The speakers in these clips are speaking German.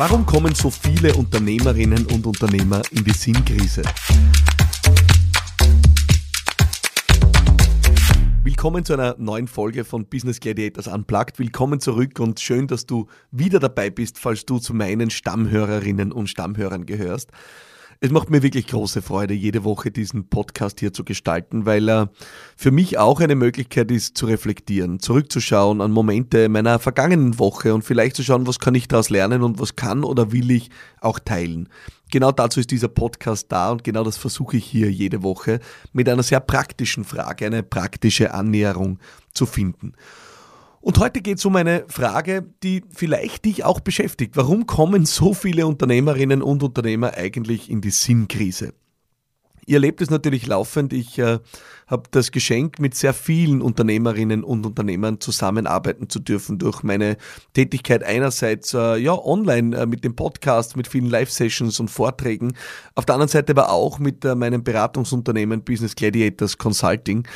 Warum kommen so viele Unternehmerinnen und Unternehmer in die Sinnkrise? Willkommen zu einer neuen Folge von Business Gladiators Unplugged. Willkommen zurück und schön, dass du wieder dabei bist, falls du zu meinen Stammhörerinnen und Stammhörern gehörst. Es macht mir wirklich große Freude, jede Woche diesen Podcast hier zu gestalten, weil er für mich auch eine Möglichkeit ist, zu reflektieren, zurückzuschauen an Momente meiner vergangenen Woche und vielleicht zu schauen, was kann ich daraus lernen und was kann oder will ich auch teilen. Genau dazu ist dieser Podcast da und genau das versuche ich hier jede Woche mit einer sehr praktischen Frage, eine praktische Annäherung zu finden. Und heute geht es um eine Frage, die vielleicht dich auch beschäftigt. Warum kommen so viele Unternehmerinnen und Unternehmer eigentlich in die Sinnkrise? Ihr erlebt es natürlich laufend. Ich äh, habe das Geschenk, mit sehr vielen Unternehmerinnen und Unternehmern zusammenarbeiten zu dürfen durch meine Tätigkeit einerseits äh, ja online äh, mit dem Podcast, mit vielen Live-Sessions und Vorträgen, auf der anderen Seite aber auch mit äh, meinem Beratungsunternehmen Business Gladiators Consulting.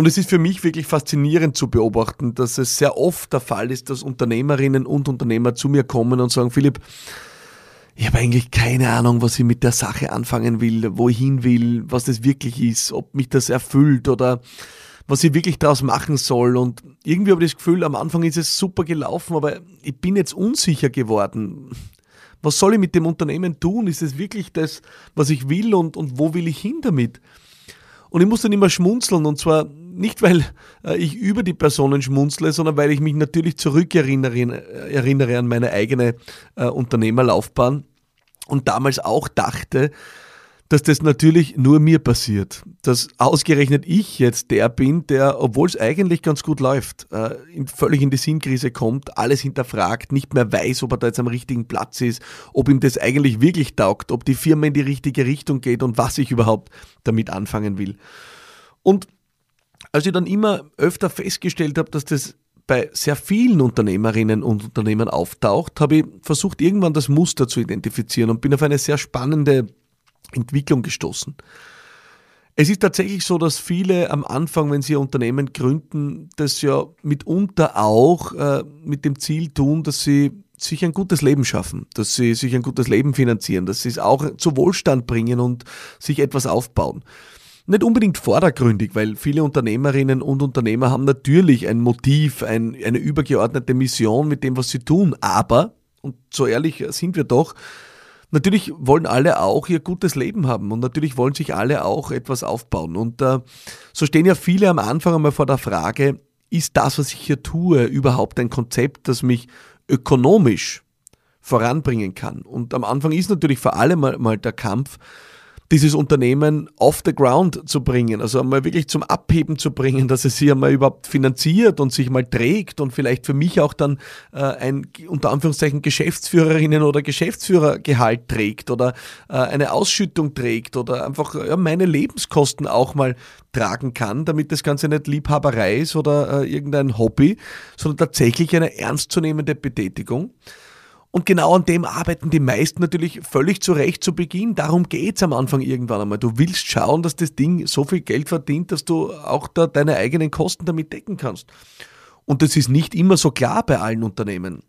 Und es ist für mich wirklich faszinierend zu beobachten, dass es sehr oft der Fall ist, dass Unternehmerinnen und Unternehmer zu mir kommen und sagen, Philipp, ich habe eigentlich keine Ahnung, was ich mit der Sache anfangen will, wo ich hin will, was das wirklich ist, ob mich das erfüllt oder was ich wirklich daraus machen soll. Und irgendwie habe ich das Gefühl, am Anfang ist es super gelaufen, aber ich bin jetzt unsicher geworden. Was soll ich mit dem Unternehmen tun? Ist es wirklich das, was ich will und, und wo will ich hin damit? Und ich muss dann immer schmunzeln und zwar nicht, weil äh, ich über die Personen schmunzle, sondern weil ich mich natürlich zurückerinnere äh, erinnere an meine eigene äh, Unternehmerlaufbahn und damals auch dachte, dass das natürlich nur mir passiert. Dass ausgerechnet ich jetzt der bin, der, obwohl es eigentlich ganz gut läuft, äh, völlig in die Sinnkrise kommt, alles hinterfragt, nicht mehr weiß, ob er da jetzt am richtigen Platz ist, ob ihm das eigentlich wirklich taugt, ob die Firma in die richtige Richtung geht und was ich überhaupt damit anfangen will. Und als ich dann immer öfter festgestellt habe, dass das bei sehr vielen Unternehmerinnen und Unternehmern auftaucht, habe ich versucht, irgendwann das Muster zu identifizieren und bin auf eine sehr spannende Entwicklung gestoßen. Es ist tatsächlich so, dass viele am Anfang, wenn sie ihr Unternehmen gründen, das ja mitunter auch äh, mit dem Ziel tun, dass sie sich ein gutes Leben schaffen, dass sie sich ein gutes Leben finanzieren, dass sie es auch zu Wohlstand bringen und sich etwas aufbauen. Nicht unbedingt vordergründig, weil viele Unternehmerinnen und Unternehmer haben natürlich ein Motiv, ein, eine übergeordnete Mission mit dem, was sie tun. Aber, und so ehrlich sind wir doch, natürlich wollen alle auch ihr gutes Leben haben und natürlich wollen sich alle auch etwas aufbauen. Und äh, so stehen ja viele am Anfang einmal vor der Frage, ist das, was ich hier tue, überhaupt ein Konzept, das mich ökonomisch voranbringen kann? Und am Anfang ist natürlich vor allem mal, mal der Kampf, dieses Unternehmen off the ground zu bringen, also einmal wirklich zum Abheben zu bringen, dass es sich einmal überhaupt finanziert und sich mal trägt und vielleicht für mich auch dann äh, ein unter Anführungszeichen Geschäftsführerinnen oder Geschäftsführergehalt trägt oder äh, eine Ausschüttung trägt oder einfach ja, meine Lebenskosten auch mal tragen kann, damit das Ganze nicht Liebhaberei ist oder äh, irgendein Hobby, sondern tatsächlich eine ernstzunehmende Betätigung. Und genau an dem arbeiten die meisten natürlich völlig zu Recht zu Beginn. Darum geht's am Anfang irgendwann einmal. Du willst schauen, dass das Ding so viel Geld verdient, dass du auch da deine eigenen Kosten damit decken kannst. Und das ist nicht immer so klar bei allen Unternehmen.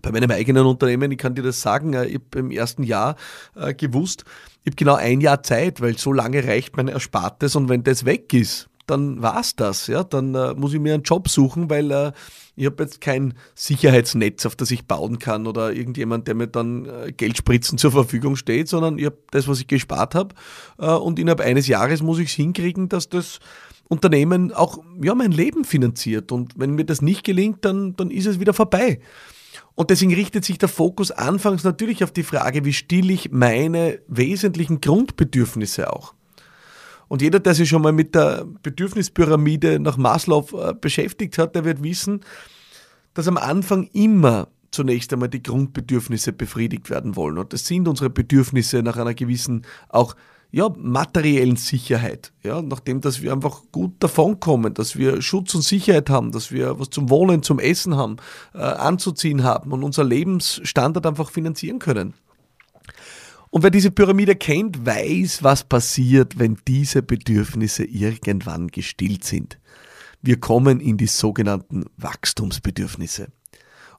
Bei meinem eigenen Unternehmen, ich kann dir das sagen, ich habe im ersten Jahr äh, gewusst, ich habe genau ein Jahr Zeit, weil so lange reicht mein Erspartes und wenn das weg ist, dann war's das. Ja? Dann äh, muss ich mir einen Job suchen, weil äh, ich habe jetzt kein Sicherheitsnetz, auf das ich bauen kann oder irgendjemand, der mir dann äh, Geldspritzen zur Verfügung steht, sondern ich habe das, was ich gespart habe äh, und innerhalb eines Jahres muss ich es hinkriegen, dass das Unternehmen auch ja, mein Leben finanziert. Und wenn mir das nicht gelingt, dann, dann ist es wieder vorbei. Und deswegen richtet sich der Fokus anfangs natürlich auf die Frage, wie stille ich meine wesentlichen Grundbedürfnisse auch. Und jeder, der sich schon mal mit der Bedürfnispyramide nach Maslow äh, beschäftigt hat, der wird wissen, dass am Anfang immer zunächst einmal die Grundbedürfnisse befriedigt werden wollen. Und das sind unsere Bedürfnisse nach einer gewissen auch ja, materiellen Sicherheit. Ja, nachdem, dass wir einfach gut davonkommen, dass wir Schutz und Sicherheit haben, dass wir was zum Wohnen, zum Essen haben, äh, anzuziehen haben und unser Lebensstandard einfach finanzieren können. Und wer diese Pyramide kennt, weiß, was passiert, wenn diese Bedürfnisse irgendwann gestillt sind. Wir kommen in die sogenannten Wachstumsbedürfnisse.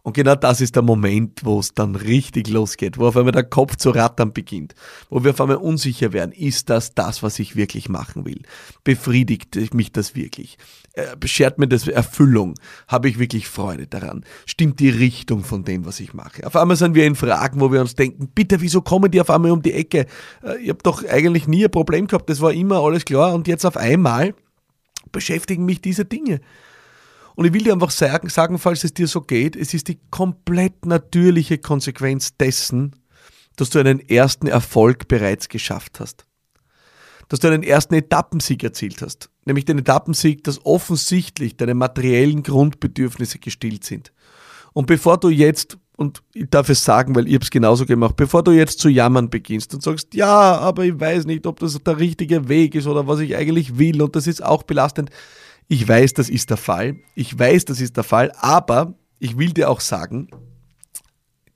Und genau das ist der Moment, wo es dann richtig losgeht, wo auf einmal der Kopf zu rattern beginnt, wo wir auf einmal unsicher werden. Ist das das, was ich wirklich machen will? Befriedigt mich das wirklich? Äh, beschert mir das Erfüllung? Habe ich wirklich Freude daran? Stimmt die Richtung von dem, was ich mache? Auf einmal sind wir in Fragen, wo wir uns denken, bitte, wieso kommen die auf einmal um die Ecke? Äh, ich habe doch eigentlich nie ein Problem gehabt, das war immer alles klar und jetzt auf einmal beschäftigen mich diese Dinge. Und ich will dir einfach sagen, sagen, falls es dir so geht, es ist die komplett natürliche Konsequenz dessen, dass du einen ersten Erfolg bereits geschafft hast. Dass du einen ersten Etappensieg erzielt hast. Nämlich den Etappensieg, dass offensichtlich deine materiellen Grundbedürfnisse gestillt sind. Und bevor du jetzt, und ich darf es sagen, weil ich es genauso gemacht, bevor du jetzt zu jammern beginnst und sagst, ja, aber ich weiß nicht, ob das der richtige Weg ist oder was ich eigentlich will und das ist auch belastend, ich weiß, das ist der Fall. Ich weiß, das ist der Fall, aber ich will dir auch sagen,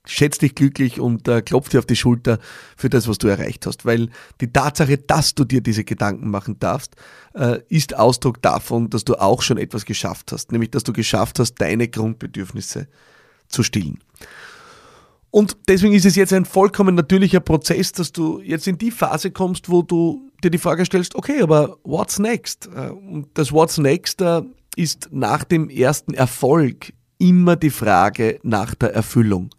schätz dich glücklich und äh, klopf dir auf die Schulter für das, was du erreicht hast. Weil die Tatsache, dass du dir diese Gedanken machen darfst, äh, ist Ausdruck davon, dass du auch schon etwas geschafft hast. Nämlich, dass du geschafft hast, deine Grundbedürfnisse zu stillen. Und deswegen ist es jetzt ein vollkommen natürlicher Prozess, dass du jetzt in die Phase kommst, wo du dir die Frage stellst, okay, aber what's next? Äh, und das What's next äh, ist nach dem ersten Erfolg immer die Frage nach der Erfüllung.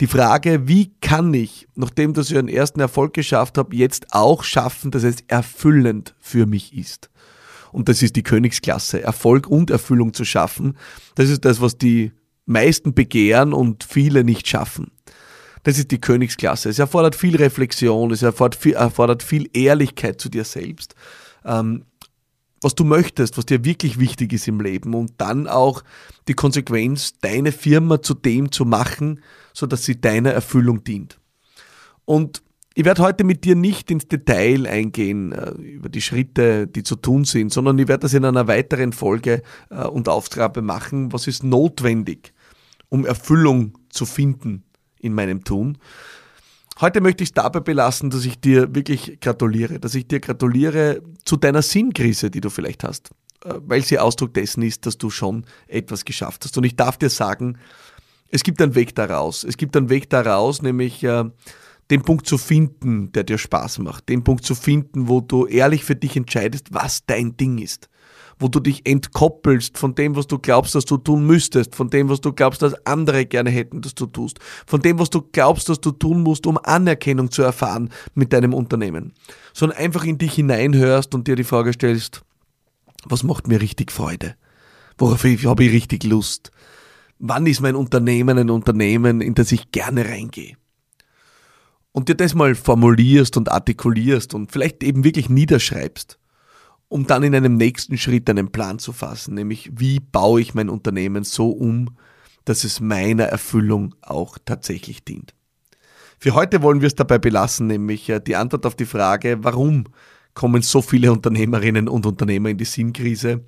Die Frage, wie kann ich, nachdem dass ich einen ersten Erfolg geschafft habe, jetzt auch schaffen, dass es erfüllend für mich ist. Und das ist die Königsklasse, Erfolg und Erfüllung zu schaffen. Das ist das, was die meisten begehren und viele nicht schaffen. Das ist die Königsklasse. Es erfordert viel Reflexion, es erfordert viel, erfordert viel Ehrlichkeit zu dir selbst. Ähm, was du möchtest, was dir wirklich wichtig ist im Leben und dann auch die Konsequenz, deine Firma zu dem zu machen, so dass sie deiner Erfüllung dient. Und ich werde heute mit dir nicht ins Detail eingehen äh, über die Schritte, die zu tun sind, sondern ich werde das in einer weiteren Folge äh, und Aufgabe machen. Was ist notwendig, um Erfüllung zu finden in meinem Tun? Heute möchte ich es dabei belassen, dass ich dir wirklich gratuliere, dass ich dir gratuliere zu deiner Sinnkrise, die du vielleicht hast, äh, weil sie Ausdruck dessen ist, dass du schon etwas geschafft hast. Und ich darf dir sagen, es gibt einen Weg daraus. Es gibt einen Weg daraus, nämlich äh, den Punkt zu finden, der dir Spaß macht, den Punkt zu finden, wo du ehrlich für dich entscheidest, was dein Ding ist, wo du dich entkoppelst von dem, was du glaubst, dass du tun müsstest, von dem, was du glaubst, dass andere gerne hätten, dass du tust, von dem, was du glaubst, dass du tun musst, um Anerkennung zu erfahren mit deinem Unternehmen, sondern einfach in dich hineinhörst und dir die Frage stellst, was macht mir richtig Freude? Worauf habe ich richtig Lust? Wann ist mein Unternehmen ein Unternehmen, in das ich gerne reingehe? und dir das mal formulierst und artikulierst und vielleicht eben wirklich niederschreibst, um dann in einem nächsten Schritt einen Plan zu fassen, nämlich wie baue ich mein Unternehmen so um, dass es meiner Erfüllung auch tatsächlich dient. Für heute wollen wir es dabei belassen, nämlich äh, die Antwort auf die Frage, warum kommen so viele Unternehmerinnen und Unternehmer in die Sinnkrise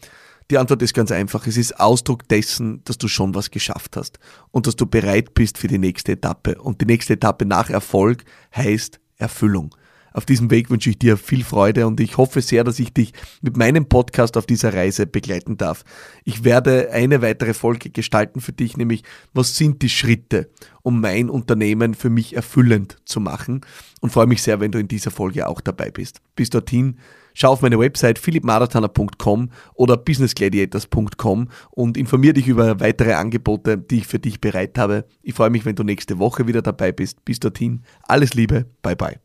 die Antwort ist ganz einfach. Es ist Ausdruck dessen, dass du schon was geschafft hast und dass du bereit bist für die nächste Etappe. Und die nächste Etappe nach Erfolg heißt Erfüllung. Auf diesem Weg wünsche ich dir viel Freude und ich hoffe sehr, dass ich dich mit meinem Podcast auf dieser Reise begleiten darf. Ich werde eine weitere Folge gestalten für dich, nämlich was sind die Schritte, um mein Unternehmen für mich erfüllend zu machen und freue mich sehr, wenn du in dieser Folge auch dabei bist. Bis dorthin Schau auf meine Website philippmarathoner.com oder businessgladiators.com und informiere dich über weitere Angebote, die ich für dich bereit habe. Ich freue mich, wenn du nächste Woche wieder dabei bist. Bis dorthin, alles Liebe, bye bye.